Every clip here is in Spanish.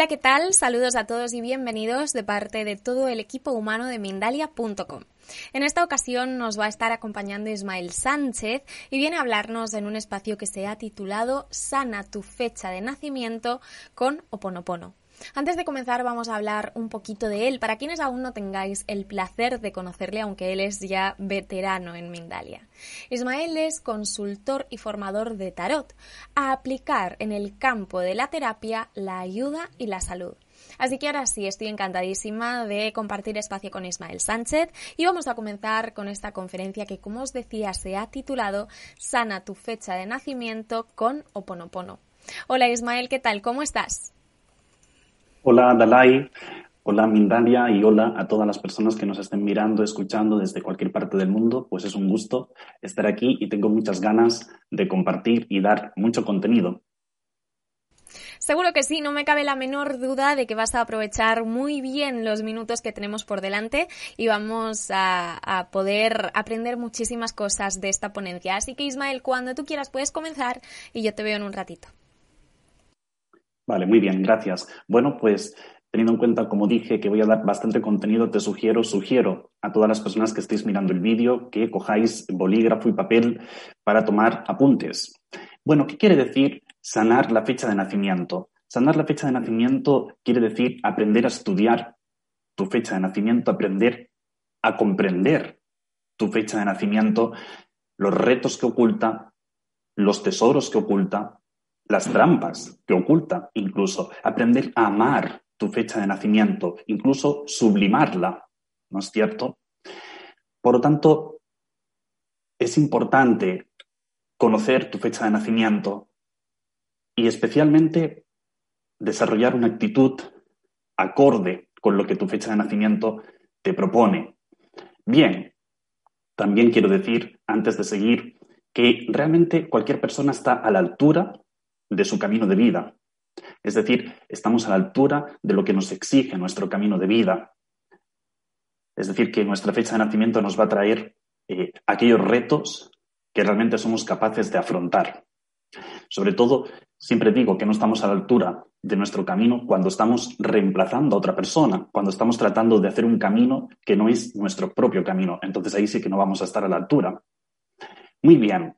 Hola, ¿qué tal? Saludos a todos y bienvenidos de parte de todo el equipo humano de Mindalia.com. En esta ocasión nos va a estar acompañando Ismael Sánchez y viene a hablarnos en un espacio que se ha titulado Sana tu fecha de nacimiento con Oponopono. Antes de comenzar vamos a hablar un poquito de él, para quienes aún no tengáis el placer de conocerle, aunque él es ya veterano en Mindalia. Ismael es consultor y formador de tarot, a aplicar en el campo de la terapia la ayuda y la salud. Así que ahora sí, estoy encantadísima de compartir espacio con Ismael Sánchez y vamos a comenzar con esta conferencia que, como os decía, se ha titulado Sana tu fecha de nacimiento con Oponopono. Hola Ismael, ¿qué tal? ¿Cómo estás? Hola Dalai, hola Mindalia y hola a todas las personas que nos estén mirando, escuchando desde cualquier parte del mundo. Pues es un gusto estar aquí y tengo muchas ganas de compartir y dar mucho contenido. Seguro que sí, no me cabe la menor duda de que vas a aprovechar muy bien los minutos que tenemos por delante y vamos a, poder aprender muchísimas cosas de esta ponencia. Así que Ismael, cuando tú quieras puedes comenzar y yo te veo en un ratito. Vale, muy bien, gracias. Bueno, pues teniendo en cuenta, como dije, que voy a dar bastante contenido, te sugiero, sugiero a todas las personas que estéis mirando el vídeo que cojáis bolígrafo y papel para tomar apuntes. Bueno, ¿qué quiere decir sanar la fecha de nacimiento? Sanar la fecha de nacimiento quiere decir aprender a estudiar tu fecha de nacimiento, aprender a comprender tu fecha de nacimiento, los retos que oculta, los tesoros que oculta, las trampas que oculta, incluso aprender a amar tu fecha de nacimiento, incluso sublimarla, ¿no es cierto? Por lo tanto, es importante conocer tu fecha de nacimiento y especialmente desarrollar una actitud acorde con lo que tu fecha de nacimiento te propone. Bien, también quiero decir, antes de seguir, que realmente cualquier persona está a la altura de su camino de vida. Es decir, estamos a la altura de lo que nos exige nuestro camino de vida. Es decir, que nuestra fecha de nacimiento nos va a traer eh, aquellos retos que realmente somos capaces de afrontar. Sobre todo, siempre digo que no estamos a la altura de nuestro camino cuando estamos reemplazando a otra persona, cuando estamos tratando de hacer un camino que no es nuestro propio camino. Entonces ahí sí que no vamos a estar a la altura. Muy bien.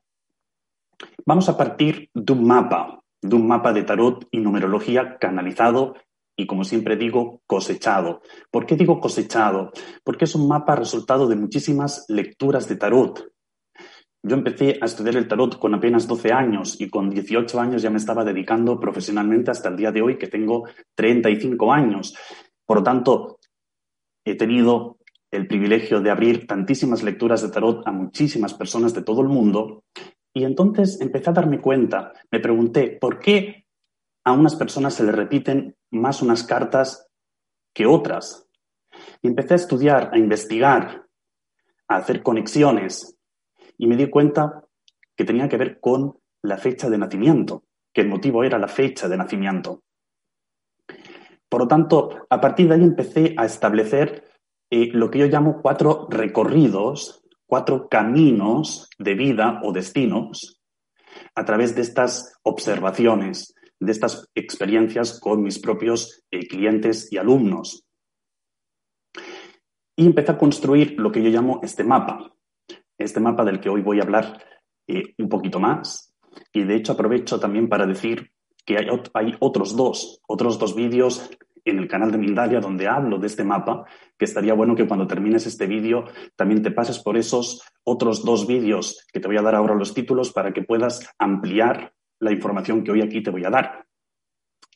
Vamos a partir de un mapa de un mapa de tarot y numerología canalizado y, como siempre digo, cosechado. ¿Por qué digo cosechado? Porque es un mapa resultado de muchísimas lecturas de tarot. Yo empecé a estudiar el tarot con apenas 12 años y con 18 años ya me estaba dedicando profesionalmente hasta el día de hoy, que tengo 35 años. Por lo tanto, he tenido el privilegio de abrir tantísimas lecturas de tarot a muchísimas personas de todo el mundo y entonces empecé a darme cuenta, me pregunté, ¿por qué a unas personas se les repiten más unas cartas que otras? Y empecé a estudiar, a investigar, a hacer conexiones y me di cuenta que tenía que ver con la fecha de nacimiento, que el motivo era la fecha de nacimiento. Por lo tanto, a partir de ahí empecé a establecer eh, lo que yo llamo cuatro recorridos cuatro caminos de vida o destinos a través de estas observaciones, de estas experiencias con mis propios eh, clientes y alumnos. y empecé a construir lo que yo llamo este mapa. Este mapa del que hoy voy a hablar eh, un poquito más. Y de hecho aprovecho también para decir que hay, hay otros dos, otros dos vídeos en el canal de Mindalia donde hablo de este mapa, que estaría bueno que cuando termines este vídeo también te pases por esos otros dos vídeos que te voy a dar ahora los títulos para que puedas ampliar la información que hoy aquí te voy a dar.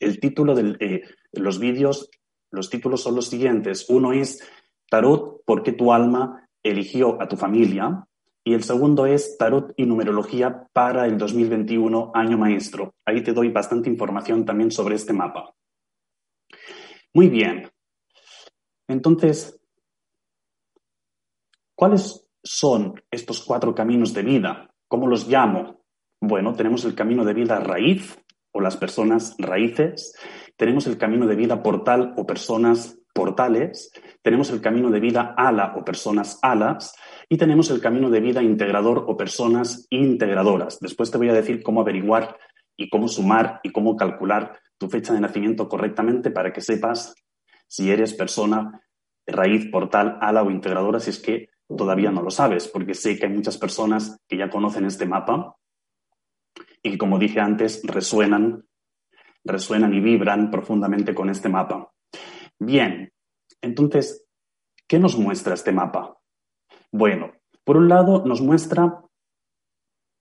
El título de eh, los vídeos, los títulos son los siguientes. Uno es Tarot, ¿por qué tu alma eligió a tu familia? Y el segundo es Tarot y Numerología para el 2021, año maestro. Ahí te doy bastante información también sobre este mapa. Muy bien. Entonces, ¿cuáles son estos cuatro caminos de vida? ¿Cómo los llamo? Bueno, tenemos el camino de vida raíz o las personas raíces, tenemos el camino de vida portal o personas portales, tenemos el camino de vida ala o personas alas y tenemos el camino de vida integrador o personas integradoras. Después te voy a decir cómo averiguar y cómo sumar y cómo calcular tu fecha de nacimiento correctamente para que sepas si eres persona raíz, portal, ala o integradora, si es que todavía no lo sabes, porque sé que hay muchas personas que ya conocen este mapa y que, como dije antes, resuenan, resuenan y vibran profundamente con este mapa. Bien, entonces, ¿qué nos muestra este mapa? Bueno, por un lado nos muestra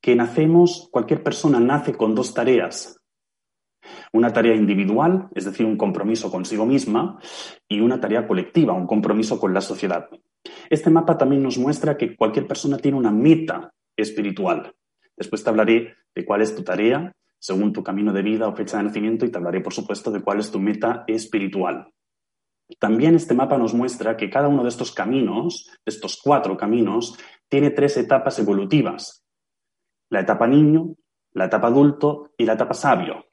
que nacemos, cualquier persona nace con dos tareas. Una tarea individual, es decir, un compromiso consigo misma, y una tarea colectiva, un compromiso con la sociedad. Este mapa también nos muestra que cualquier persona tiene una meta espiritual. Después te hablaré de cuál es tu tarea según tu camino de vida o fecha de nacimiento y te hablaré, por supuesto, de cuál es tu meta espiritual. También este mapa nos muestra que cada uno de estos caminos, de estos cuatro caminos, tiene tres etapas evolutivas. La etapa niño, la etapa adulto y la etapa sabio.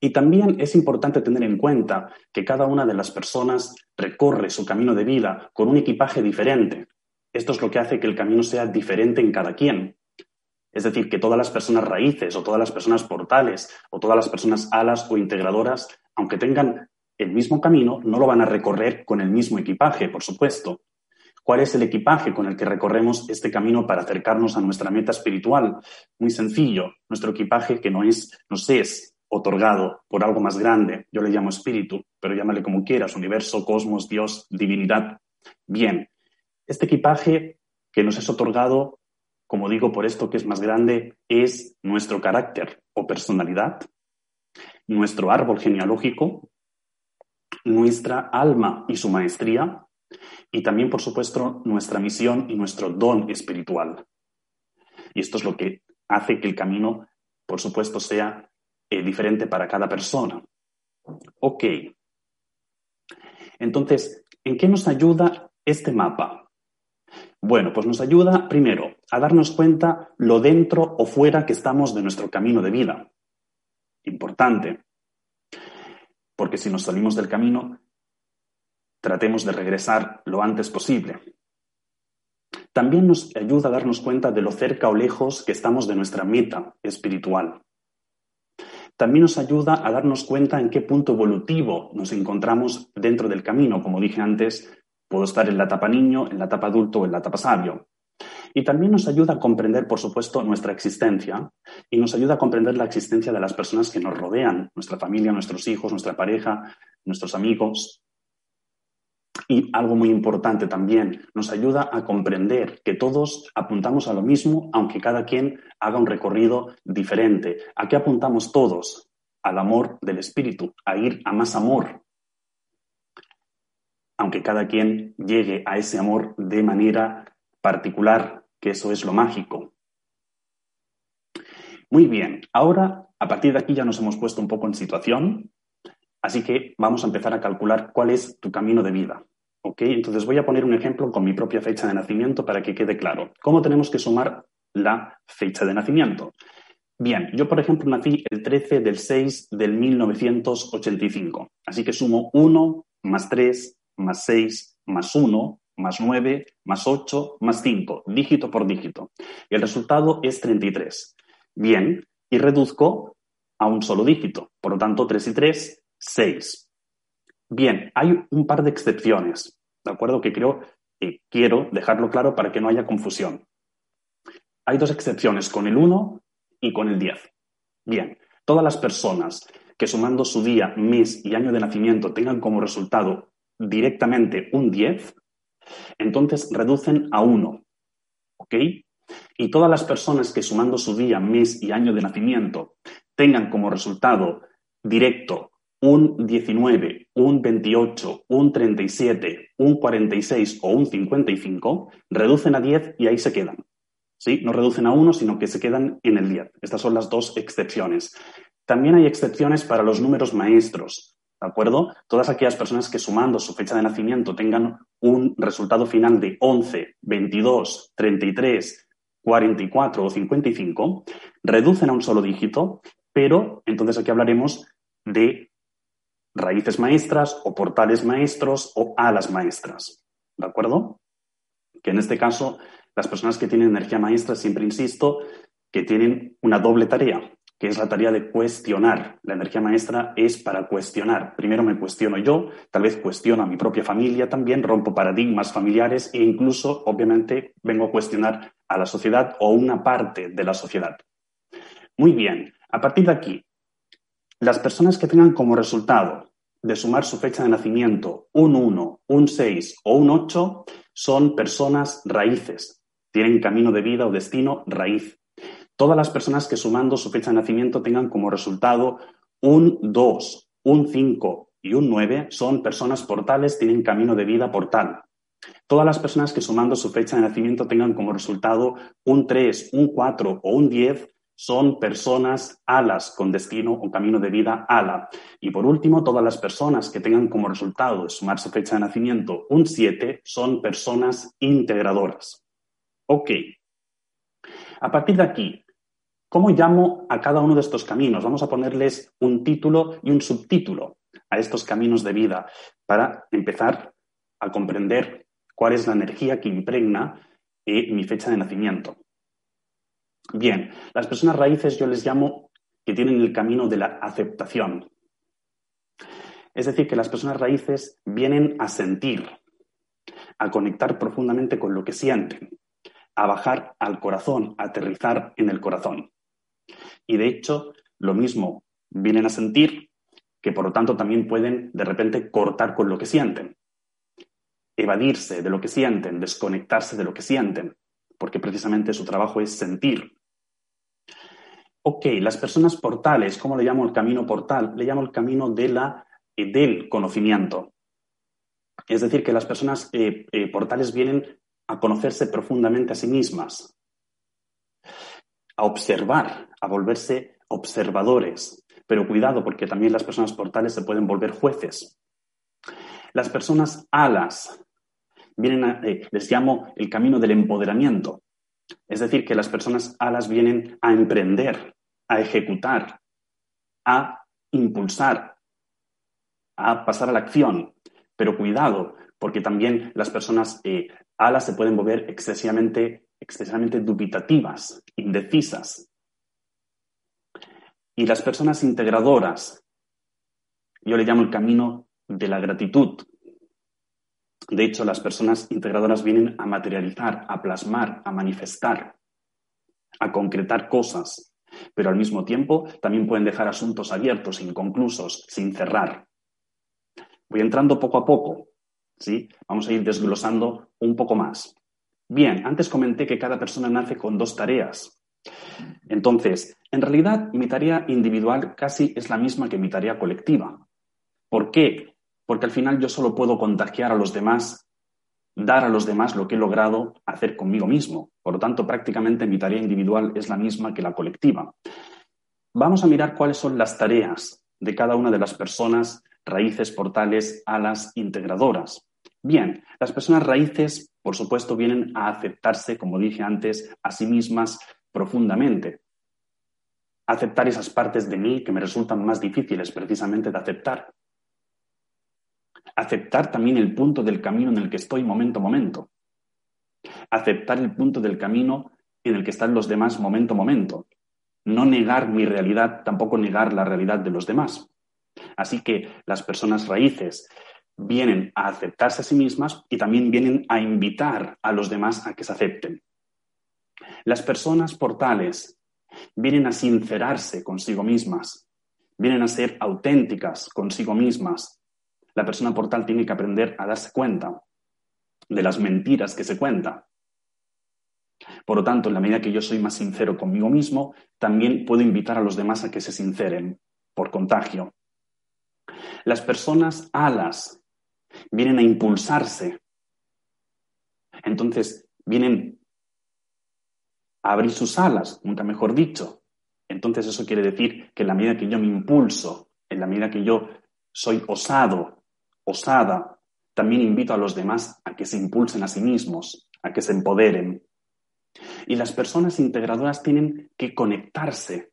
Y también es importante tener en cuenta que cada una de las personas recorre su camino de vida con un equipaje diferente. Esto es lo que hace que el camino sea diferente en cada quien. Es decir, que todas las personas raíces o todas las personas portales o todas las personas alas o integradoras, aunque tengan el mismo camino, no lo van a recorrer con el mismo equipaje, por supuesto. ¿Cuál es el equipaje con el que recorremos este camino para acercarnos a nuestra meta espiritual? Muy sencillo, nuestro equipaje que no es, nos es otorgado por algo más grande, yo le llamo espíritu, pero llámale como quieras, universo, cosmos, Dios, divinidad. Bien, este equipaje que nos es otorgado, como digo, por esto que es más grande, es nuestro carácter o personalidad, nuestro árbol genealógico, nuestra alma y su maestría, y también, por supuesto, nuestra misión y nuestro don espiritual. Y esto es lo que hace que el camino, por supuesto, sea eh, diferente para cada persona. Ok. Entonces, ¿en qué nos ayuda este mapa? Bueno, pues nos ayuda primero a darnos cuenta lo dentro o fuera que estamos de nuestro camino de vida. Importante porque si nos salimos del camino, tratemos de regresar lo antes posible. También nos ayuda a darnos cuenta de lo cerca o lejos que estamos de nuestra meta espiritual. También nos ayuda a darnos cuenta en qué punto evolutivo nos encontramos dentro del camino. Como dije antes, puedo estar en la etapa niño, en la etapa adulto o en la etapa sabio. Y también nos ayuda a comprender, por supuesto, nuestra existencia y nos ayuda a comprender la existencia de las personas que nos rodean, nuestra familia, nuestros hijos, nuestra pareja, nuestros amigos. Y algo muy importante también, nos ayuda a comprender que todos apuntamos a lo mismo, aunque cada quien haga un recorrido diferente. ¿A qué apuntamos todos? Al amor del espíritu, a ir a más amor. Aunque cada quien llegue a ese amor de manera particular, que eso es lo mágico. Muy bien, ahora a partir de aquí ya nos hemos puesto un poco en situación, así que vamos a empezar a calcular cuál es tu camino de vida. ¿ok? Entonces voy a poner un ejemplo con mi propia fecha de nacimiento para que quede claro. ¿Cómo tenemos que sumar la fecha de nacimiento? Bien, yo por ejemplo nací el 13 del 6 del 1985, así que sumo 1 más 3 más 6 más 1 más 9, más 8, más 5, dígito por dígito. Y el resultado es 33. Bien, y reduzco a un solo dígito. Por lo tanto, 3 y 3, 6. Bien, hay un par de excepciones, ¿De acuerdo? Que creo que quiero dejarlo claro para que no haya confusión. Hay dos excepciones, con el 1 y con el 10. Bien, todas las personas que sumando su día, mes y año de nacimiento tengan como resultado directamente un 10, entonces reducen a 1. ¿Ok? Y todas las personas que sumando su día, mes y año de nacimiento tengan como resultado directo un 19, un 28, un 37, un 46 o un 55, reducen a 10 y ahí se quedan. ¿Sí? No reducen a 1, sino que se quedan en el 10. Estas son las dos excepciones. También hay excepciones para los números maestros. ¿De acuerdo? Todas aquellas personas que sumando su fecha de nacimiento tengan un resultado final de 11, 22, 33, 44 o 55, reducen a un solo dígito, pero entonces aquí hablaremos de raíces maestras o portales maestros o alas maestras. ¿De acuerdo? Que en este caso, las personas que tienen energía maestra, siempre insisto, que tienen una doble tarea que es la tarea de cuestionar. La energía maestra es para cuestionar. Primero me cuestiono yo, tal vez cuestiono a mi propia familia también, rompo paradigmas familiares e incluso, obviamente, vengo a cuestionar a la sociedad o una parte de la sociedad. Muy bien, a partir de aquí, las personas que tengan como resultado de sumar su fecha de nacimiento un 1, un 6 o un 8 son personas raíces, tienen camino de vida o destino raíz todas las personas que sumando su fecha de nacimiento tengan como resultado un 2, un 5 y un 9 son personas portales, tienen camino de vida portal. Todas las personas que sumando su fecha de nacimiento tengan como resultado un 3, un 4 o un 10 son personas alas con destino o camino de vida ala. Y por último, todas las personas que tengan como resultado de sumar su fecha de nacimiento un 7 son personas integradoras. Ok. A partir de aquí, ¿Cómo llamo a cada uno de estos caminos? Vamos a ponerles un título y un subtítulo a estos caminos de vida para empezar a comprender cuál es la energía que impregna eh, mi fecha de nacimiento. Bien, las personas raíces yo les llamo que tienen el camino de la aceptación. Es decir, que las personas raíces vienen a sentir, a conectar profundamente con lo que sienten, a bajar al corazón, a aterrizar en el corazón. Y de hecho, lo mismo vienen a sentir que por lo tanto también pueden de repente cortar con lo que sienten, evadirse de lo que sienten, desconectarse de lo que sienten, porque precisamente su trabajo es sentir. Ok, las personas portales, ¿cómo le llamo el camino portal? Le llamo el camino de la, eh, del conocimiento. Es decir, que las personas eh, eh, portales vienen a conocerse profundamente a sí mismas, a observar, a volverse observadores. Pero cuidado, porque también las personas portales se pueden volver jueces. Las personas alas vienen a, eh, les llamo el camino del empoderamiento. Es decir, que las personas alas vienen a emprender, a ejecutar, a impulsar, a pasar a la acción. Pero cuidado, porque también las personas eh, alas se pueden volver excesivamente excesivamente dubitativas, indecisas. Y las personas integradoras, yo le llamo el camino de la gratitud. De hecho, las personas integradoras vienen a materializar, a plasmar, a manifestar, a concretar cosas, pero al mismo tiempo también pueden dejar asuntos abiertos, inconclusos, sin cerrar. Voy entrando poco a poco, ¿sí? Vamos a ir desglosando un poco más. Bien, antes comenté que cada persona nace con dos tareas. Entonces, en realidad, mi tarea individual casi es la misma que mi tarea colectiva. ¿Por qué? Porque al final yo solo puedo contagiar a los demás, dar a los demás lo que he logrado hacer conmigo mismo. Por lo tanto, prácticamente mi tarea individual es la misma que la colectiva. Vamos a mirar cuáles son las tareas de cada una de las personas, raíces, portales, alas integradoras. Bien, las personas raíces, por supuesto, vienen a aceptarse, como dije antes, a sí mismas profundamente. Aceptar esas partes de mí que me resultan más difíciles precisamente de aceptar. Aceptar también el punto del camino en el que estoy momento a momento. Aceptar el punto del camino en el que están los demás momento a momento. No negar mi realidad, tampoco negar la realidad de los demás. Así que las personas raíces vienen a aceptarse a sí mismas y también vienen a invitar a los demás a que se acepten. Las personas portales vienen a sincerarse consigo mismas, vienen a ser auténticas consigo mismas. La persona portal tiene que aprender a darse cuenta de las mentiras que se cuentan. Por lo tanto, en la medida que yo soy más sincero conmigo mismo, también puedo invitar a los demás a que se sinceren por contagio. Las personas alas vienen a impulsarse. Entonces, vienen a abrir sus alas, nunca mejor dicho. Entonces, eso quiere decir que en la medida que yo me impulso, en la medida que yo soy osado, osada, también invito a los demás a que se impulsen a sí mismos, a que se empoderen. Y las personas integradoras tienen que conectarse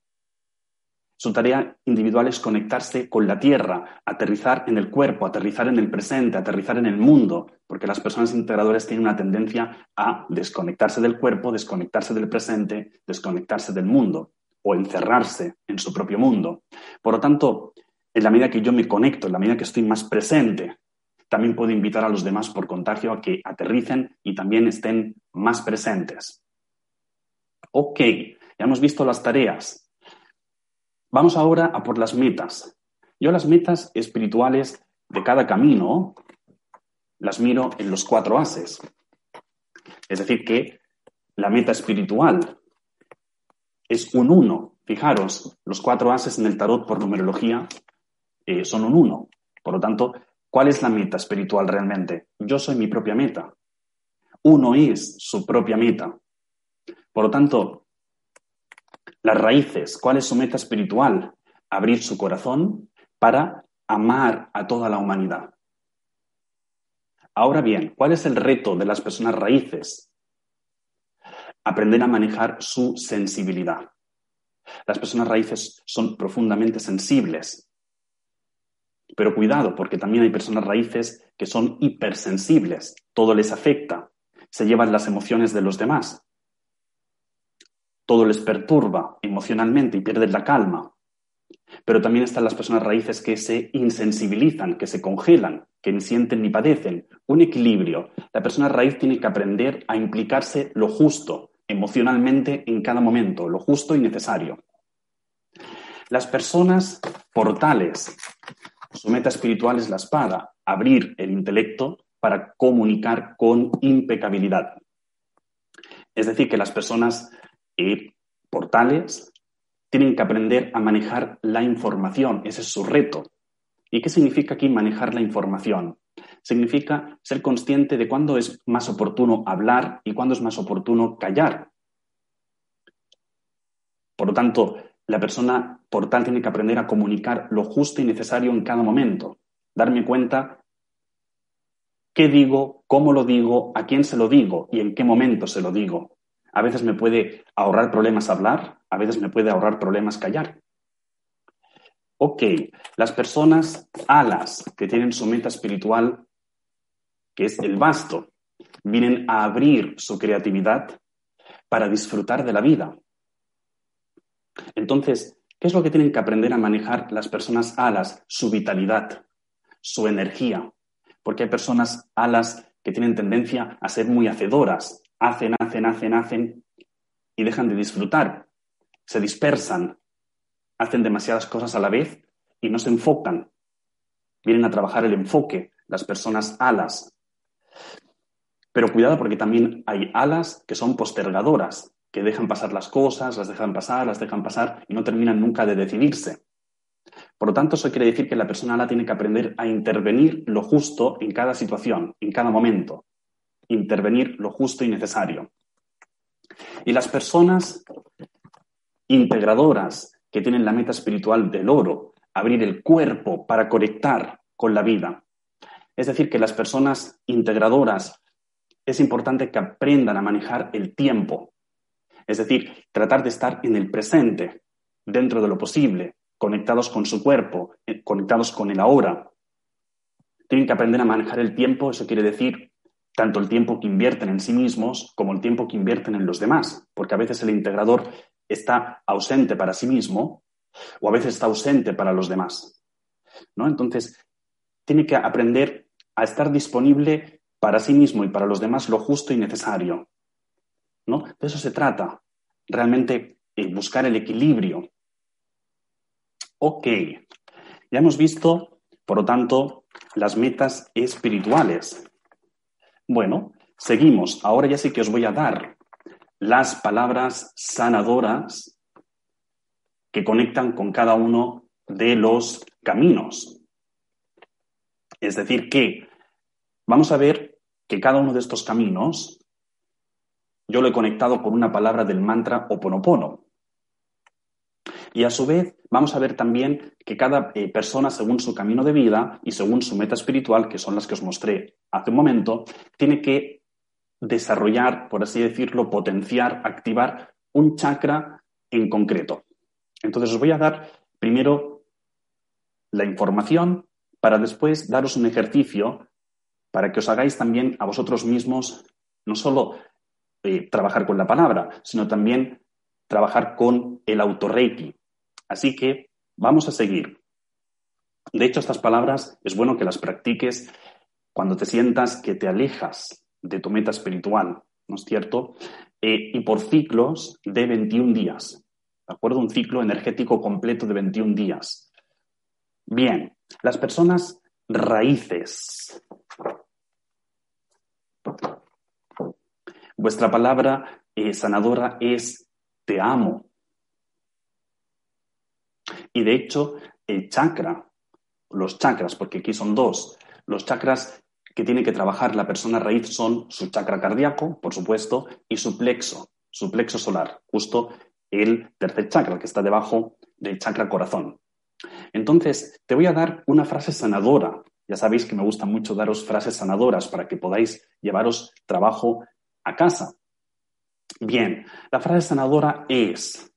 su tarea individual es conectarse con la tierra, aterrizar en el cuerpo, aterrizar en el presente, aterrizar en el mundo, porque las personas integradoras tienen una tendencia a desconectarse del cuerpo, desconectarse del presente, desconectarse del mundo o encerrarse en su propio mundo. Por lo tanto, en la medida que yo me conecto, en la medida que estoy más presente, también puedo invitar a los demás por contagio a que aterricen y también estén más presentes. Ok, ya hemos visto las tareas. Vamos ahora a por las metas. Yo las metas espirituales de cada camino las miro en los cuatro ases. Es decir, que la meta espiritual es un uno. Fijaros, los cuatro ases en el tarot por numerología eh, son un uno. Por lo tanto, ¿cuál es la meta espiritual realmente? Yo soy mi propia meta. Uno es su propia meta. Por lo tanto, las raíces, ¿cuál es su meta espiritual? Abrir su corazón para amar a toda la humanidad. Ahora bien, ¿cuál es el reto de las personas raíces? Aprender a manejar su sensibilidad. Las personas raíces son profundamente sensibles. Pero cuidado, porque también hay personas raíces que son hipersensibles. Todo les afecta. Se llevan las emociones de los demás todo les perturba emocionalmente y pierden la calma. Pero también están las personas raíces que se insensibilizan, que se congelan, que ni sienten ni padecen. Un equilibrio. La persona raíz tiene que aprender a implicarse lo justo emocionalmente en cada momento, lo justo y necesario. Las personas portales, su meta espiritual es la espada, abrir el intelecto para comunicar con impecabilidad. Es decir, que las personas y portales tienen que aprender a manejar la información. Ese es su reto. ¿Y qué significa aquí manejar la información? Significa ser consciente de cuándo es más oportuno hablar y cuándo es más oportuno callar. Por lo tanto, la persona portal tiene que aprender a comunicar lo justo y necesario en cada momento. Darme cuenta qué digo, cómo lo digo, a quién se lo digo y en qué momento se lo digo. A veces me puede ahorrar problemas hablar, a veces me puede ahorrar problemas callar. Ok, las personas alas que tienen su meta espiritual, que es el vasto, vienen a abrir su creatividad para disfrutar de la vida. Entonces, ¿qué es lo que tienen que aprender a manejar las personas alas? Su vitalidad, su energía. Porque hay personas alas que tienen tendencia a ser muy hacedoras, hacen, hacen, hacen, hacen y dejan de disfrutar, se dispersan, hacen demasiadas cosas a la vez y no se enfocan. Vienen a trabajar el enfoque, las personas alas. Pero cuidado porque también hay alas que son postergadoras, que dejan pasar las cosas, las dejan pasar, las dejan pasar y no terminan nunca de decidirse. Por lo tanto, eso quiere decir que la persona ala tiene que aprender a intervenir lo justo en cada situación, en cada momento intervenir lo justo y necesario. Y las personas integradoras que tienen la meta espiritual del oro, abrir el cuerpo para conectar con la vida. Es decir, que las personas integradoras es importante que aprendan a manejar el tiempo. Es decir, tratar de estar en el presente, dentro de lo posible, conectados con su cuerpo, eh, conectados con el ahora. Tienen que aprender a manejar el tiempo, eso quiere decir tanto el tiempo que invierten en sí mismos como el tiempo que invierten en los demás, porque a veces el integrador está ausente para sí mismo o a veces está ausente para los demás. ¿no? Entonces, tiene que aprender a estar disponible para sí mismo y para los demás lo justo y necesario. ¿no? De eso se trata, realmente eh, buscar el equilibrio. Ok, ya hemos visto, por lo tanto, las metas espirituales. Bueno, seguimos. Ahora ya sí que os voy a dar las palabras sanadoras que conectan con cada uno de los caminos. Es decir, que vamos a ver que cada uno de estos caminos yo lo he conectado con una palabra del mantra Oponopono. Y a su vez, vamos a ver también que cada eh, persona, según su camino de vida y según su meta espiritual, que son las que os mostré hace un momento, tiene que desarrollar, por así decirlo, potenciar, activar un chakra en concreto. Entonces os voy a dar primero la información para después daros un ejercicio para que os hagáis también a vosotros mismos no solo eh, trabajar con la palabra, sino también trabajar con el autorreiki. Así que vamos a seguir. De hecho, estas palabras es bueno que las practiques cuando te sientas que te alejas de tu meta espiritual, ¿no es cierto? Eh, y por ciclos de 21 días. ¿De acuerdo? Un ciclo energético completo de 21 días. Bien, las personas raíces. Vuestra palabra eh, sanadora es te amo. Y de hecho, el chakra, los chakras, porque aquí son dos, los chakras que tiene que trabajar la persona raíz son su chakra cardíaco, por supuesto, y su plexo, su plexo solar, justo el tercer chakra que está debajo del chakra corazón. Entonces, te voy a dar una frase sanadora. Ya sabéis que me gusta mucho daros frases sanadoras para que podáis llevaros trabajo a casa. Bien, la frase sanadora es,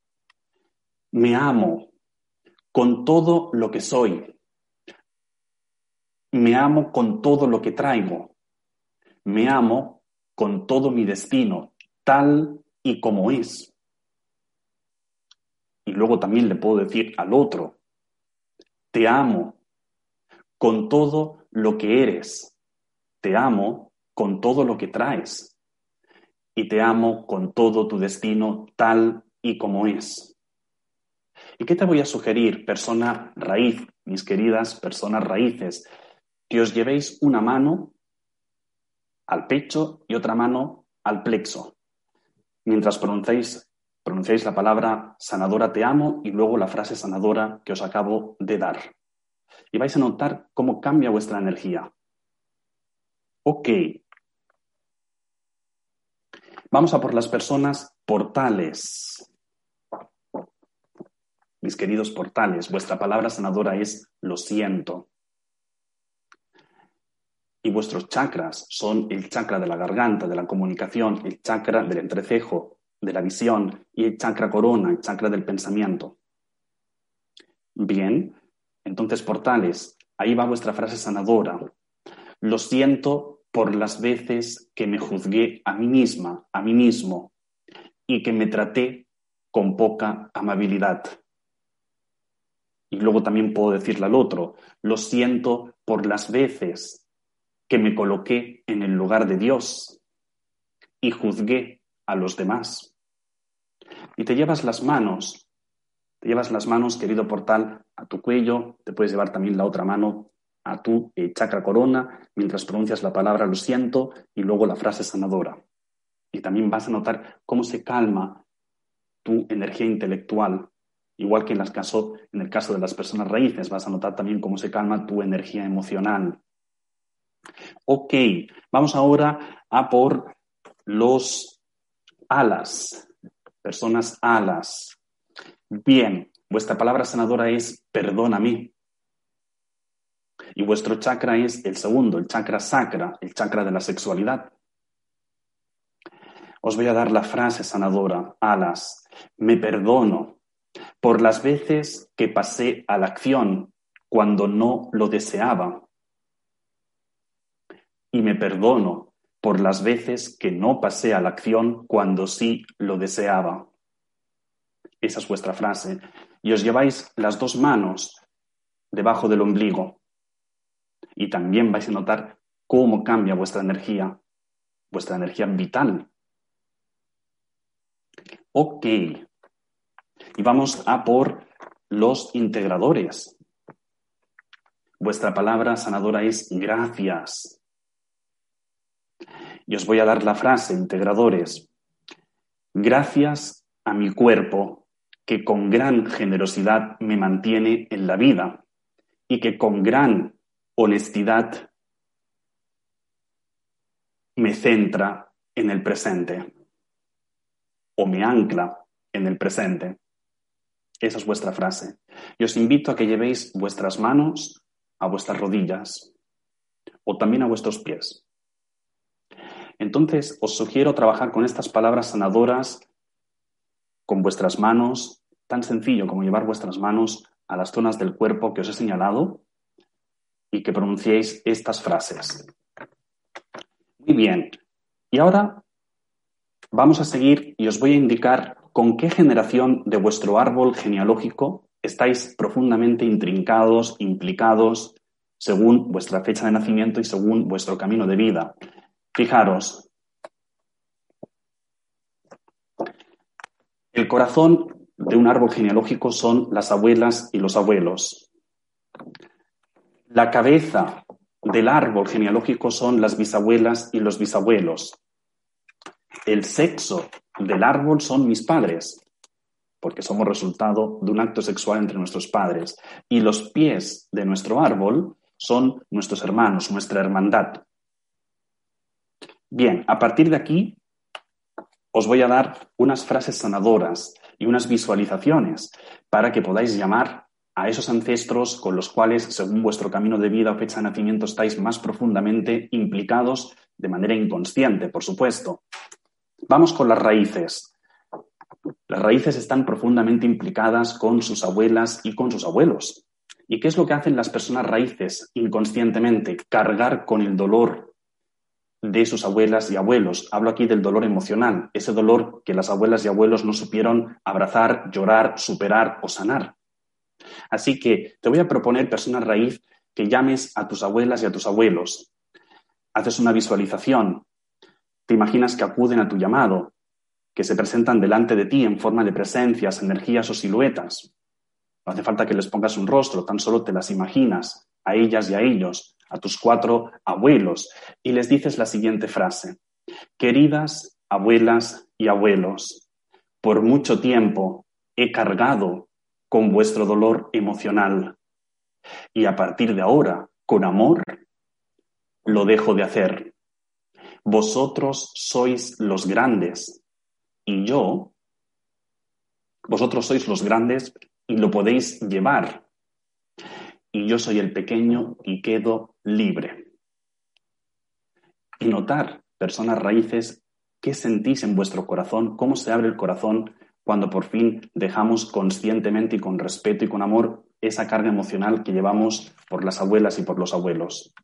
me amo con todo lo que soy. Me amo con todo lo que traigo. Me amo con todo mi destino, tal y como es. Y luego también le puedo decir al otro, te amo con todo lo que eres. Te amo con todo lo que traes. Y te amo con todo tu destino tal y como es. ¿Y qué te voy a sugerir, persona raíz, mis queridas personas raíces? Que os llevéis una mano al pecho y otra mano al plexo, mientras pronunciáis pronunciáis la palabra sanadora te amo y luego la frase sanadora que os acabo de dar. Y vais a notar cómo cambia vuestra energía. Ok. Vamos a por las personas portales. Mis queridos portales, vuestra palabra sanadora es lo siento. Y vuestros chakras son el chakra de la garganta, de la comunicación, el chakra del entrecejo, de la visión y el chakra corona, el chakra del pensamiento. Bien, entonces portales, ahí va vuestra frase sanadora. Lo siento por las veces que me juzgué a mí misma, a mí mismo, y que me traté con poca amabilidad. Y luego también puedo decirle al otro, lo siento por las veces que me coloqué en el lugar de Dios y juzgué a los demás. Y te llevas las manos, te llevas las manos, querido portal, a tu cuello, te puedes llevar también la otra mano a tu eh, chakra corona mientras pronuncias la palabra lo siento y luego la frase sanadora. Y también vas a notar cómo se calma tu energía intelectual, igual que en, caso, en el caso de las personas raíces, vas a notar también cómo se calma tu energía emocional. Ok, vamos ahora a por los alas, personas alas. Bien, vuestra palabra sanadora es perdóname. Y vuestro chakra es el segundo, el chakra sacra, el chakra de la sexualidad. Os voy a dar la frase sanadora, alas. Me perdono por las veces que pasé a la acción cuando no lo deseaba. Y me perdono por las veces que no pasé a la acción cuando sí lo deseaba. Esa es vuestra frase. Y os lleváis las dos manos debajo del ombligo. Y también vais a notar cómo cambia vuestra energía, vuestra energía vital. Ok. Y vamos a por los integradores. Vuestra palabra sanadora es gracias. Y os voy a dar la frase, integradores. Gracias a mi cuerpo, que con gran generosidad me mantiene en la vida y que con gran honestidad me centra en el presente o me ancla en el presente. Esa es vuestra frase. Y os invito a que llevéis vuestras manos a vuestras rodillas o también a vuestros pies. Entonces, os sugiero trabajar con estas palabras sanadoras con vuestras manos, tan sencillo como llevar vuestras manos a las zonas del cuerpo que os he señalado y que pronunciéis estas frases. Muy bien. Y ahora vamos a seguir y os voy a indicar con qué generación de vuestro árbol genealógico estáis profundamente intrincados, implicados, según vuestra fecha de nacimiento y según vuestro camino de vida. Fijaros, el corazón de un árbol genealógico son las abuelas y los abuelos. La cabeza del árbol genealógico son las bisabuelas y los bisabuelos. El sexo del árbol son mis padres, porque somos resultado de un acto sexual entre nuestros padres. Y los pies de nuestro árbol son nuestros hermanos, nuestra hermandad. Bien, a partir de aquí os voy a dar unas frases sanadoras y unas visualizaciones para que podáis llamar a esos ancestros con los cuales, según vuestro camino de vida o fecha de nacimiento, estáis más profundamente implicados de manera inconsciente, por supuesto. Vamos con las raíces. Las raíces están profundamente implicadas con sus abuelas y con sus abuelos. ¿Y qué es lo que hacen las personas raíces inconscientemente? Cargar con el dolor de sus abuelas y abuelos. Hablo aquí del dolor emocional, ese dolor que las abuelas y abuelos no supieron abrazar, llorar, superar o sanar. Así que te voy a proponer, persona raíz, que llames a tus abuelas y a tus abuelos. Haces una visualización. Te imaginas que acuden a tu llamado, que se presentan delante de ti en forma de presencias, energías o siluetas. No hace falta que les pongas un rostro, tan solo te las imaginas, a ellas y a ellos, a tus cuatro abuelos, y les dices la siguiente frase. Queridas abuelas y abuelos, por mucho tiempo he cargado con vuestro dolor emocional. Y a partir de ahora, con amor, lo dejo de hacer. Vosotros sois los grandes y yo, vosotros sois los grandes y lo podéis llevar. Y yo soy el pequeño y quedo libre. Y notar, personas raíces, qué sentís en vuestro corazón, cómo se abre el corazón cuando por fin dejamos conscientemente y con respeto y con amor esa carga emocional que llevamos por las abuelas y por los abuelos.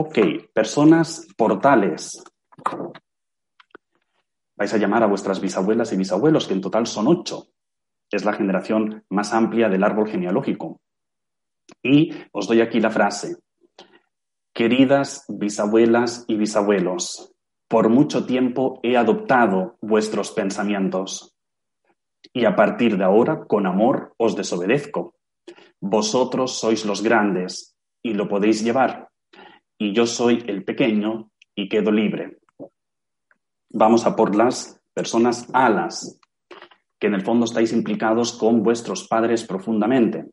Ok, personas portales. Vais a llamar a vuestras bisabuelas y bisabuelos, que en total son ocho. Es la generación más amplia del árbol genealógico. Y os doy aquí la frase. Queridas bisabuelas y bisabuelos, por mucho tiempo he adoptado vuestros pensamientos. Y a partir de ahora, con amor, os desobedezco. Vosotros sois los grandes y lo podéis llevar. Y yo soy el pequeño y quedo libre. Vamos a por las personas alas, que en el fondo estáis implicados con vuestros padres profundamente.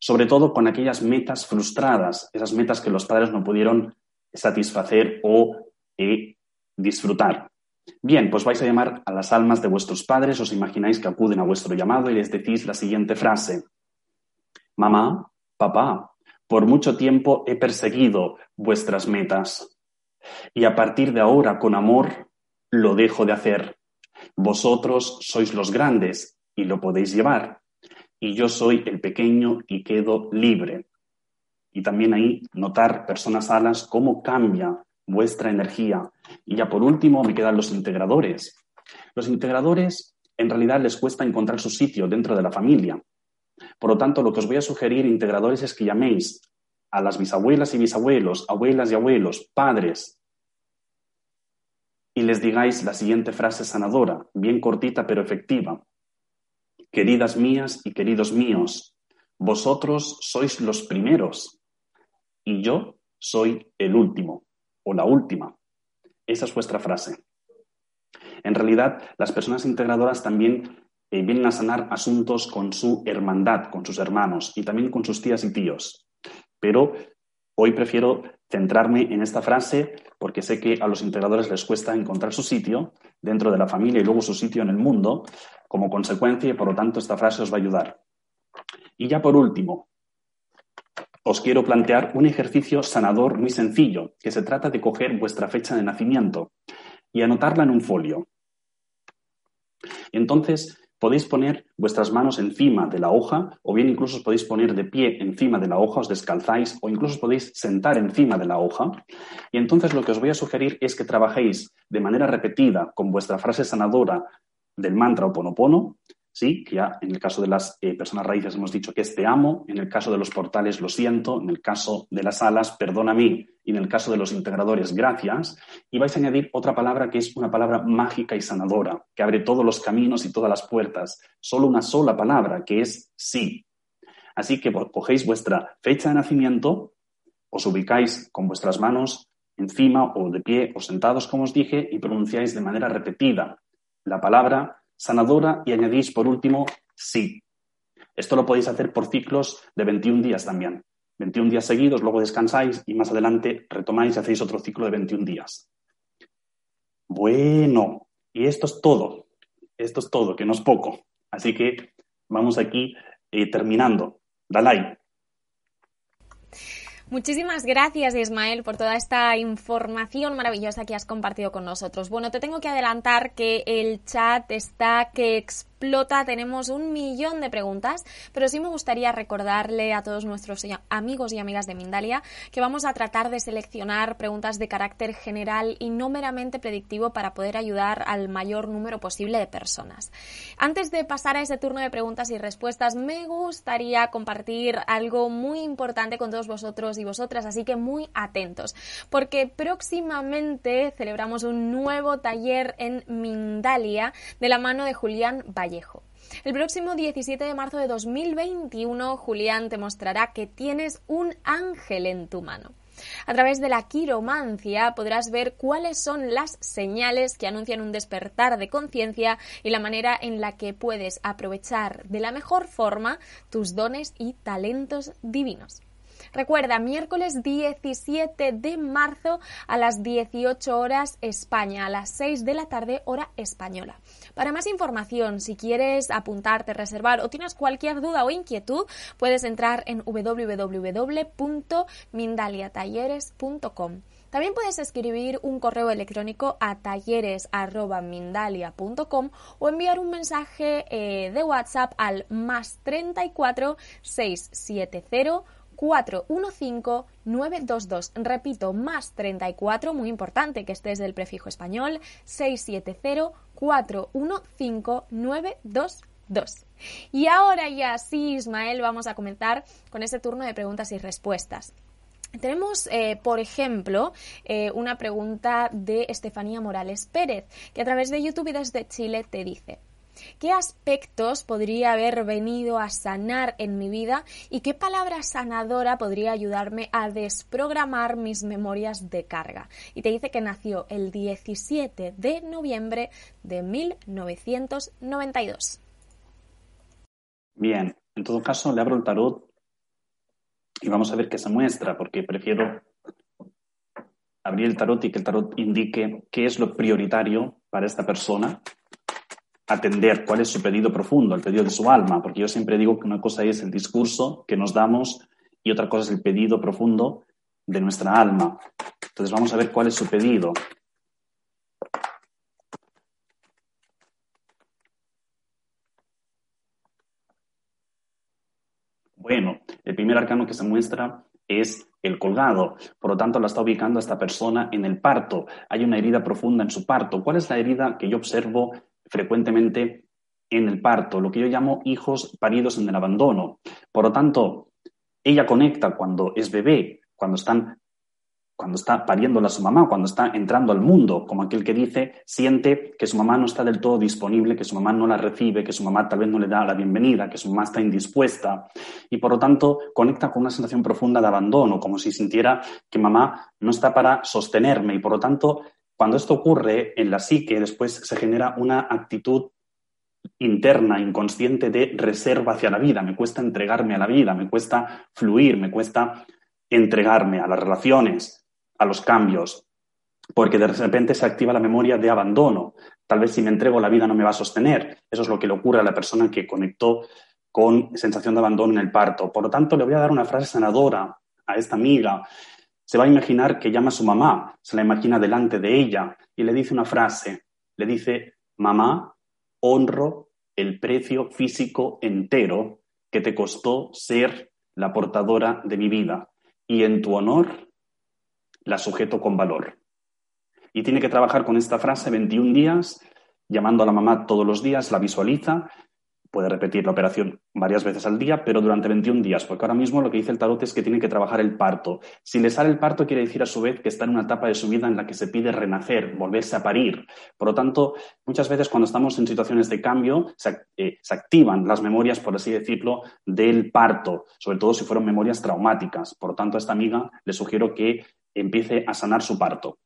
Sobre todo con aquellas metas frustradas, esas metas que los padres no pudieron satisfacer o eh, disfrutar. Bien, pues vais a llamar a las almas de vuestros padres, os imagináis que acuden a vuestro llamado y les decís la siguiente frase. Mamá, papá, por mucho tiempo he perseguido vuestras metas y a partir de ahora, con amor, lo dejo de hacer. Vosotros sois los grandes y lo podéis llevar y yo soy el pequeño y quedo libre. Y también ahí notar personas alas cómo cambia vuestra energía. Y ya por último me quedan los integradores. Los integradores en realidad les cuesta encontrar su sitio dentro de la familia. Por lo tanto, lo que os voy a sugerir, integradores, es que llaméis a las bisabuelas y bisabuelos, abuelas y abuelos, padres, y les digáis la siguiente frase sanadora, bien cortita pero efectiva. Queridas mías y queridos míos, vosotros sois los primeros y yo soy el último o la última. Esa es vuestra frase. En realidad, las personas integradoras también eh, vienen a sanar asuntos con su hermandad, con sus hermanos y también con sus tías y tíos. Pero hoy prefiero centrarme en esta frase porque sé que a los integradores les cuesta encontrar su sitio dentro de la familia y luego su sitio en el mundo como consecuencia y por lo tanto esta frase os va a ayudar. Y ya por último, os quiero plantear un ejercicio sanador muy sencillo, que se trata de coger vuestra fecha de nacimiento y anotarla en un folio. Entonces, podéis poner vuestras manos encima de la hoja o bien incluso os podéis poner de pie encima de la hoja, os descalzáis o incluso podéis sentar encima de la hoja. Y entonces lo que os voy a sugerir es que trabajéis de manera repetida con vuestra frase sanadora del mantra o ponopono ¿sí? que ya en el caso de las eh, personas raíces hemos dicho que es te amo, en el caso de los portales lo siento, en el caso de las alas perdona a mí y en el caso de los integradores gracias, y vais a añadir otra palabra que es una palabra mágica y sanadora, que abre todos los caminos y todas las puertas, solo una sola palabra, que es sí. Así que cogéis vuestra fecha de nacimiento, os ubicáis con vuestras manos encima o de pie o sentados, como os dije, y pronunciáis de manera repetida la palabra sanadora y añadís por último sí. Esto lo podéis hacer por ciclos de 21 días también. 21 días seguidos, luego descansáis y más adelante retomáis y hacéis otro ciclo de 21 días. Bueno, y esto es todo. Esto es todo, que no es poco. Así que vamos aquí eh, terminando. Dalai, Muchísimas gracias, Ismael, por toda esta información maravillosa que has compartido con nosotros. Bueno, te tengo que adelantar que el chat está que explota, tenemos un millón de preguntas, pero sí me gustaría recordarle a todos nuestros amigos y amigas de Mindalia que vamos a tratar de seleccionar preguntas de carácter general y no meramente predictivo para poder ayudar al mayor número posible de personas. Antes de pasar a ese turno de preguntas y respuestas, me gustaría compartir algo muy importante con todos vosotros y vosotras, así que muy atentos, porque próximamente celebramos un nuevo taller en Mindalia de la mano de Julián Valle el próximo 17 de marzo de 2021, Julián te mostrará que tienes un ángel en tu mano. A través de la quiromancia podrás ver cuáles son las señales que anuncian un despertar de conciencia y la manera en la que puedes aprovechar de la mejor forma tus dones y talentos divinos. Recuerda, miércoles 17 de marzo a las 18 horas España, a las 6 de la tarde hora española. Para más información, si quieres apuntarte, reservar o tienes cualquier duda o inquietud, puedes entrar en www.mindaliatalleres.com. También puedes escribir un correo electrónico a talleres.mindalia.com o enviar un mensaje eh, de WhatsApp al más 34 670 415-922. Repito, más 34, muy importante que estés del prefijo español, 670-415-922. Y ahora ya sí, Ismael, vamos a comenzar con este turno de preguntas y respuestas. Tenemos, eh, por ejemplo, eh, una pregunta de Estefanía Morales Pérez, que a través de YouTube y desde Chile te dice, ¿Qué aspectos podría haber venido a sanar en mi vida y qué palabra sanadora podría ayudarme a desprogramar mis memorias de carga? Y te dice que nació el 17 de noviembre de 1992. Bien, en todo caso le abro el tarot y vamos a ver qué se muestra, porque prefiero abrir el tarot y que el tarot indique qué es lo prioritario para esta persona atender cuál es su pedido profundo, el pedido de su alma, porque yo siempre digo que una cosa es el discurso que nos damos y otra cosa es el pedido profundo de nuestra alma. Entonces vamos a ver cuál es su pedido. Bueno, el primer arcano que se muestra es el colgado. Por lo tanto, la está ubicando esta persona en el parto. Hay una herida profunda en su parto. ¿Cuál es la herida que yo observo frecuentemente en el parto, lo que yo llamo hijos paridos en el abandono. Por lo tanto, ella conecta cuando es bebé, cuando están cuando está pariéndola su mamá, cuando está entrando al mundo, como aquel que dice, siente que su mamá no está del todo disponible, que su mamá no la recibe, que su mamá tal vez no le da la bienvenida, que su mamá está indispuesta y por lo tanto conecta con una sensación profunda de abandono, como si sintiera que mamá no está para sostenerme y por lo tanto cuando esto ocurre en la psique después se genera una actitud interna, inconsciente de reserva hacia la vida, me cuesta entregarme a la vida, me cuesta fluir, me cuesta entregarme a las relaciones, a los cambios, porque de repente se activa la memoria de abandono. Tal vez si me entrego la vida no me va a sostener. Eso es lo que le ocurre a la persona que conectó con sensación de abandono en el parto. Por lo tanto, le voy a dar una frase sanadora a esta amiga. Se va a imaginar que llama a su mamá, se la imagina delante de ella y le dice una frase. Le dice, mamá, honro el precio físico entero que te costó ser la portadora de mi vida. Y en tu honor la sujeto con valor. Y tiene que trabajar con esta frase 21 días, llamando a la mamá todos los días, la visualiza, puede repetir la operación varias veces al día, pero durante 21 días, porque ahora mismo lo que dice el tarot es que tiene que trabajar el parto. Si le sale el parto, quiere decir a su vez que está en una etapa de su vida en la que se pide renacer, volverse a parir. Por lo tanto, muchas veces cuando estamos en situaciones de cambio, se, eh, se activan las memorias, por así decirlo, del parto, sobre todo si fueron memorias traumáticas. Por lo tanto, a esta amiga le sugiero que empiece a sanar su parto.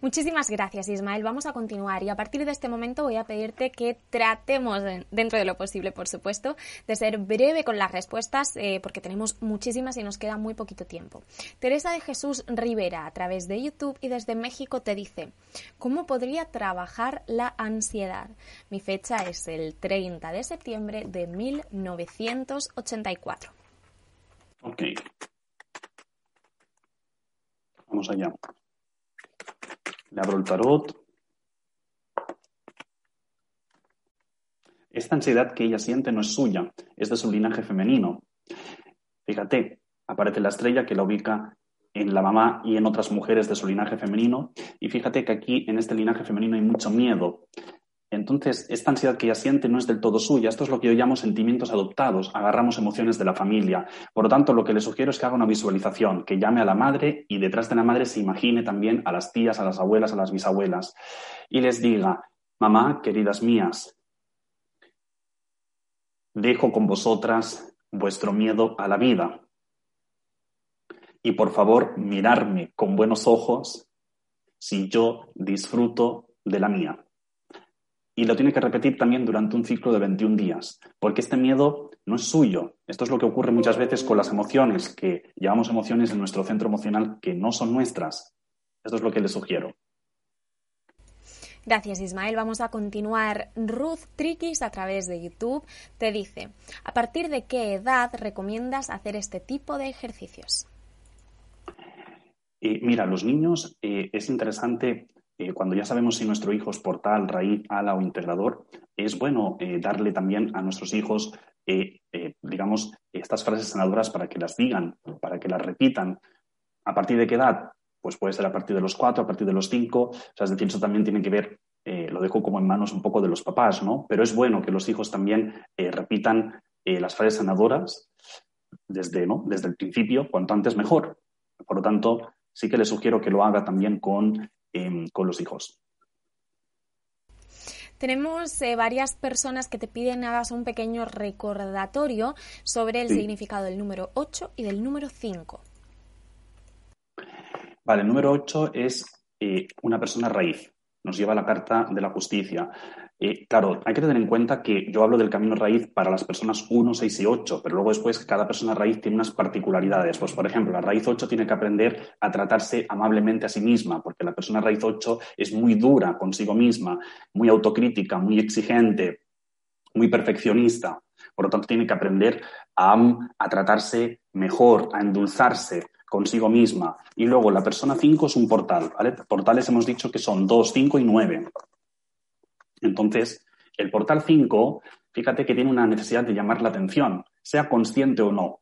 Muchísimas gracias, Ismael. Vamos a continuar y a partir de este momento voy a pedirte que tratemos, dentro de lo posible, por supuesto, de ser breve con las respuestas eh, porque tenemos muchísimas y nos queda muy poquito tiempo. Teresa de Jesús Rivera, a través de YouTube y desde México, te dice, ¿cómo podría trabajar la ansiedad? Mi fecha es el 30 de septiembre de 1984. Ok. Vamos allá. Le abro el tarot. Esta ansiedad que ella siente no es suya, es de su linaje femenino. Fíjate, aparece la estrella que la ubica en la mamá y en otras mujeres de su linaje femenino. Y fíjate que aquí en este linaje femenino hay mucho miedo. Entonces, esta ansiedad que ella siente no es del todo suya. Esto es lo que yo llamo sentimientos adoptados. Agarramos emociones de la familia. Por lo tanto, lo que le sugiero es que haga una visualización, que llame a la madre y detrás de la madre se imagine también a las tías, a las abuelas, a las bisabuelas. Y les diga, mamá, queridas mías, dejo con vosotras vuestro miedo a la vida. Y por favor, mirarme con buenos ojos si yo disfruto de la mía. Y lo tiene que repetir también durante un ciclo de 21 días, porque este miedo no es suyo. Esto es lo que ocurre muchas veces con las emociones, que llevamos emociones en nuestro centro emocional que no son nuestras. Esto es lo que le sugiero. Gracias Ismael. Vamos a continuar. Ruth Triquis a través de YouTube te dice, ¿a partir de qué edad recomiendas hacer este tipo de ejercicios? Eh, mira, los niños eh, es interesante eh, cuando ya sabemos si nuestro hijo es portal, raíz, ala o integrador, es bueno eh, darle también a nuestros hijos, eh, digamos, estas frases sanadoras para que las digan, para que las repitan. ¿A partir de qué edad? Pues puede ser a partir de los cuatro, a partir de los cinco. O sea, es decir, eso también tiene que ver, lo dejo como en manos un poco de los papás, ¿no? Pero es bueno que los hijos también repitan las frases sanadoras desde, desde el principio, cuanto antes mejor. Por lo tanto, sí que les sugiero que lo haga también con con los hijos. Tenemos eh, varias personas que te piden hagas un pequeño recordatorio sobre el significado del número 8 y del número 5. Vale, el número 8 es eh, una persona raíz. Nos lleva la carta de la justicia. Eh, claro, hay que tener en cuenta que yo hablo del camino raíz para las personas 1, 6 y 8, pero luego después cada persona raíz tiene unas particularidades. Pues, por ejemplo, la raíz 8 tiene que aprender a tratarse amablemente a sí misma, porque la persona raíz 8 es muy dura consigo misma, muy autocrítica, muy exigente, muy perfeccionista. Por lo tanto, tiene que aprender a, a tratarse mejor, a endulzarse consigo misma. Y luego la persona 5 es un portal. Portales hemos dicho que son 2, 5 y 9. Entonces, el portal 5, fíjate que tiene una necesidad de llamar la atención, sea consciente o no.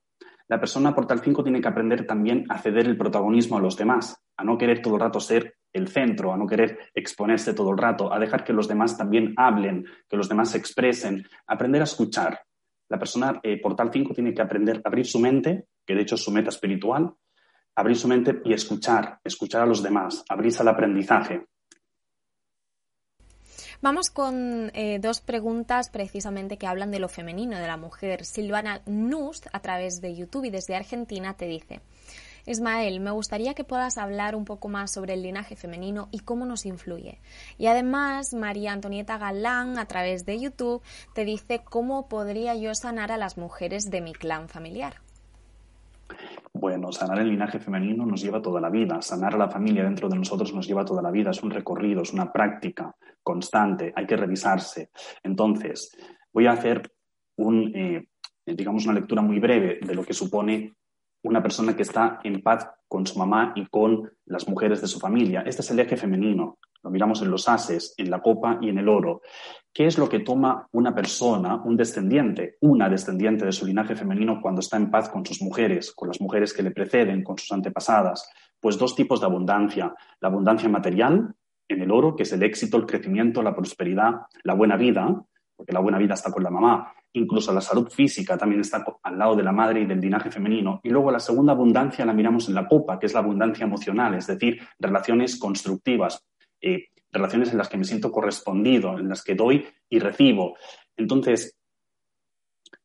La persona portal 5 tiene que aprender también a ceder el protagonismo a los demás, a no querer todo el rato ser el centro, a no querer exponerse todo el rato, a dejar que los demás también hablen, que los demás se expresen, aprender a escuchar. La persona, eh, portal 5, tiene que aprender a abrir su mente, que de hecho es su meta espiritual, abrir su mente y escuchar, escuchar a los demás, abrirse al aprendizaje. Vamos con eh, dos preguntas precisamente que hablan de lo femenino de la mujer. Silvana Nust, a través de YouTube y desde Argentina, te dice. Ismael, me gustaría que puedas hablar un poco más sobre el linaje femenino y cómo nos influye. Y además, María Antonieta Galán, a través de YouTube, te dice cómo podría yo sanar a las mujeres de mi clan familiar. Bueno, sanar el linaje femenino nos lleva toda la vida, sanar a la familia dentro de nosotros nos lleva toda la vida, es un recorrido, es una práctica constante, hay que revisarse. Entonces, voy a hacer un, eh, digamos, una lectura muy breve de lo que supone una persona que está en paz con su mamá y con las mujeres de su familia. Este es el eje femenino. Lo miramos en los ases, en la copa y en el oro. ¿Qué es lo que toma una persona, un descendiente, una descendiente de su linaje femenino cuando está en paz con sus mujeres, con las mujeres que le preceden, con sus antepasadas? Pues dos tipos de abundancia. La abundancia material, en el oro, que es el éxito, el crecimiento, la prosperidad, la buena vida, porque la buena vida está con la mamá, incluso la salud física también está al lado de la madre y del linaje femenino. Y luego la segunda abundancia la miramos en la copa, que es la abundancia emocional, es decir, relaciones constructivas, relaciones en las que me siento correspondido, en las que doy y recibo. Entonces,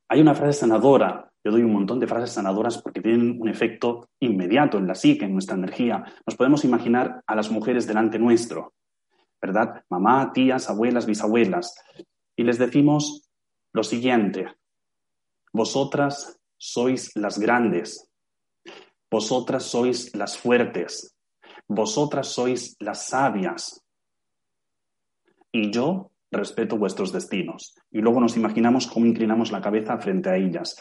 hay una frase sanadora, yo doy un montón de frases sanadoras porque tienen un efecto inmediato en la psique, en nuestra energía. Nos podemos imaginar a las mujeres delante nuestro, ¿verdad? Mamá, tías, abuelas, bisabuelas. Y les decimos, lo siguiente, vosotras sois las grandes, vosotras sois las fuertes, vosotras sois las sabias, y yo respeto vuestros destinos. Y luego nos imaginamos cómo inclinamos la cabeza frente a ellas.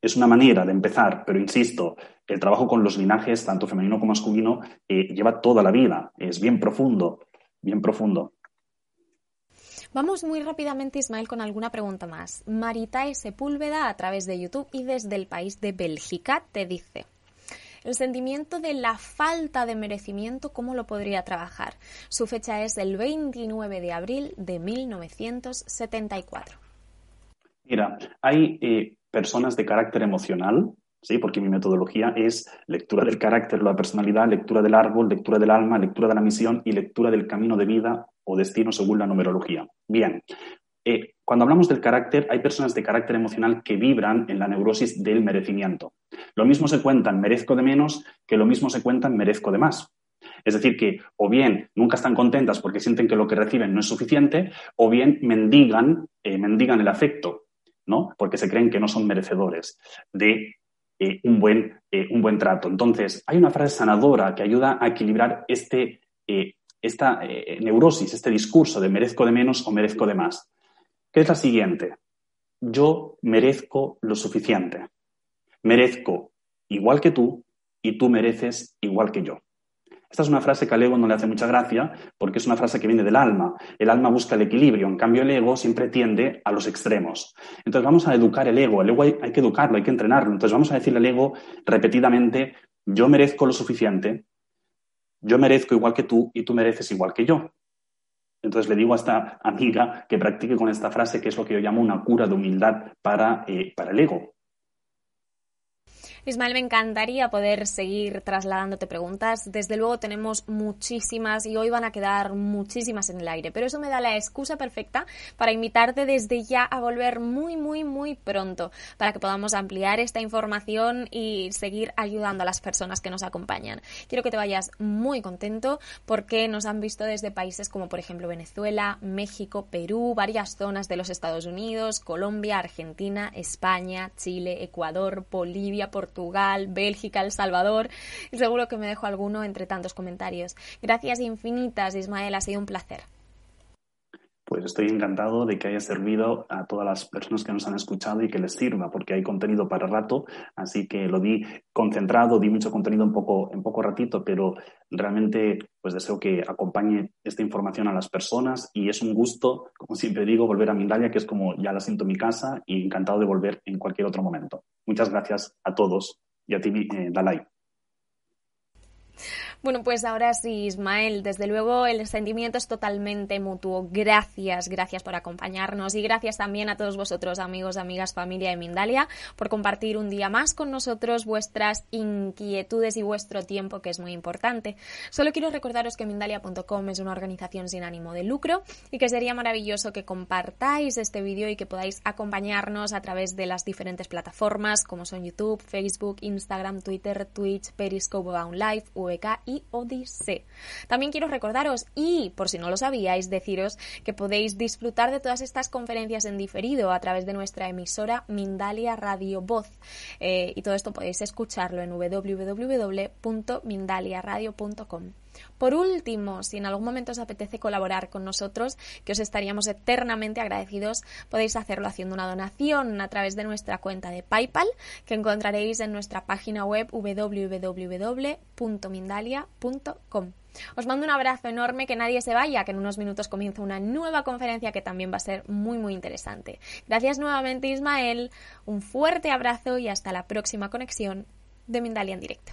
Es una manera de empezar, pero insisto, el trabajo con los linajes, tanto femenino como masculino, eh, lleva toda la vida, es bien profundo, bien profundo. Vamos muy rápidamente, Ismael, con alguna pregunta más. Maritae Sepúlveda, a través de YouTube y desde el país de Bélgica, te dice. El sentimiento de la falta de merecimiento, ¿cómo lo podría trabajar? Su fecha es el 29 de abril de 1974. Mira, hay eh, personas de carácter emocional, ¿sí? porque mi metodología es lectura del carácter, la personalidad, lectura del árbol, lectura del alma, lectura de la misión y lectura del camino de vida o destino según la numerología. Bien, eh, cuando hablamos del carácter, hay personas de carácter emocional que vibran en la neurosis del merecimiento. Lo mismo se cuenta en merezco de menos que lo mismo se cuenta en merezco de más. Es decir, que o bien nunca están contentas porque sienten que lo que reciben no es suficiente, o bien mendigan, eh, mendigan el afecto, ¿no? Porque se creen que no son merecedores de eh, un, buen, un buen trato. Entonces, hay una frase sanadora que ayuda a equilibrar este, esta neurosis, este discurso de merezco de menos o merezco de más, que es la siguiente. Yo merezco lo suficiente. Merezco igual que tú y tú mereces igual que yo. Esta es una frase que al ego no le hace mucha gracia porque es una frase que viene del alma. El alma busca el equilibrio, en cambio el ego siempre tiende a los extremos. Entonces vamos a educar el ego. El ego hay, hay que educarlo, hay que entrenarlo. Entonces vamos a decirle al ego repetidamente, yo merezco lo suficiente, yo merezco igual que tú y tú mereces igual que yo. Entonces le digo a esta amiga que practique con esta frase, que es lo que yo llamo una cura de humildad para, eh, para el ego. Ismael, me encantaría poder seguir trasladándote preguntas. Desde luego tenemos muchísimas y hoy van a quedar muchísimas en el aire, pero eso me da la excusa perfecta para invitarte desde ya a volver muy, muy, muy pronto para que podamos ampliar esta información y seguir ayudando a las personas que nos acompañan. Quiero que te vayas muy contento porque nos han visto desde países como por ejemplo Venezuela, México, Perú, varias zonas de los Estados Unidos, Colombia, Argentina, España, Chile, Ecuador, Bolivia, Portugal Portugal, Bélgica, El Salvador. Y seguro que me dejo alguno entre tantos comentarios. Gracias infinitas, Ismael, ha sido un placer. Pues estoy encantado de que haya servido a todas las personas que nos han escuchado y que les sirva, porque hay contenido para rato, así que lo di concentrado, di mucho contenido en poco, en poco ratito, pero realmente pues deseo que acompañe esta información a las personas y es un gusto, como siempre digo, volver a Mindalia, que es como ya la siento en mi casa y encantado de volver en cualquier otro momento. Muchas gracias a todos y a ti, eh, Dalai. Bueno, pues ahora sí, Ismael, desde luego el sentimiento es totalmente mutuo. Gracias, gracias por acompañarnos y gracias también a todos vosotros, amigos, amigas, familia de Mindalia, por compartir un día más con nosotros vuestras inquietudes y vuestro tiempo, que es muy importante. Solo quiero recordaros que Mindalia.com es una organización sin ánimo de lucro y que sería maravilloso que compartáis este vídeo y que podáis acompañarnos a través de las diferentes plataformas como son YouTube, Facebook, Instagram, Twitter, Twitch, Periscope, Live, VK También quiero recordaros, y por si no lo sabíais, deciros que podéis disfrutar de todas estas conferencias en diferido a través de nuestra emisora Mindalia Radio Voz. Eh, y todo esto podéis escucharlo en www.mindaliaradio.com. Por último, si en algún momento os apetece colaborar con nosotros, que os estaríamos eternamente agradecidos, podéis hacerlo haciendo una donación a través de nuestra cuenta de PayPal, que encontraréis en nuestra página web www.mindalia.com. Os mando un abrazo enorme, que nadie se vaya, que en unos minutos comienza una nueva conferencia que también va a ser muy muy interesante. Gracias nuevamente Ismael, un fuerte abrazo y hasta la próxima conexión de Mindalia en directo.